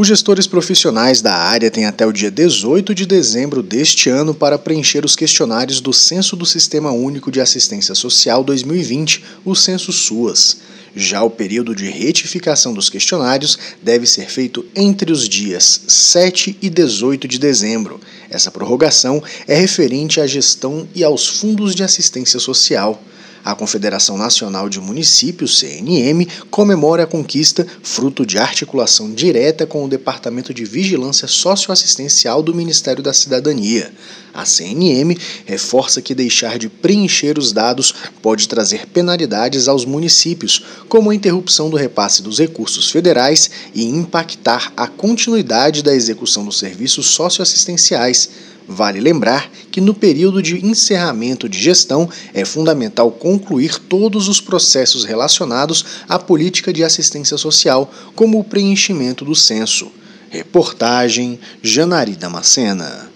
Os gestores profissionais da área têm até o dia 18 de dezembro deste ano para preencher os questionários do Censo do Sistema Único de Assistência Social 2020, o Censo SUAS. Já o período de retificação dos questionários deve ser feito entre os dias 7 e 18 de dezembro. Essa prorrogação é referente à gestão e aos fundos de assistência social. A Confederação Nacional de Municípios, CNM, comemora a conquista fruto de articulação direta com o Departamento de Vigilância Socioassistencial do Ministério da Cidadania. A CNM reforça que deixar de preencher os dados pode trazer penalidades aos municípios, como a interrupção do repasse dos recursos federais e impactar a continuidade da execução dos serviços socioassistenciais. Vale lembrar que no período de encerramento de gestão é fundamental concluir todos os processos relacionados à política de assistência social, como o preenchimento do censo. Reportagem Janari Damascena.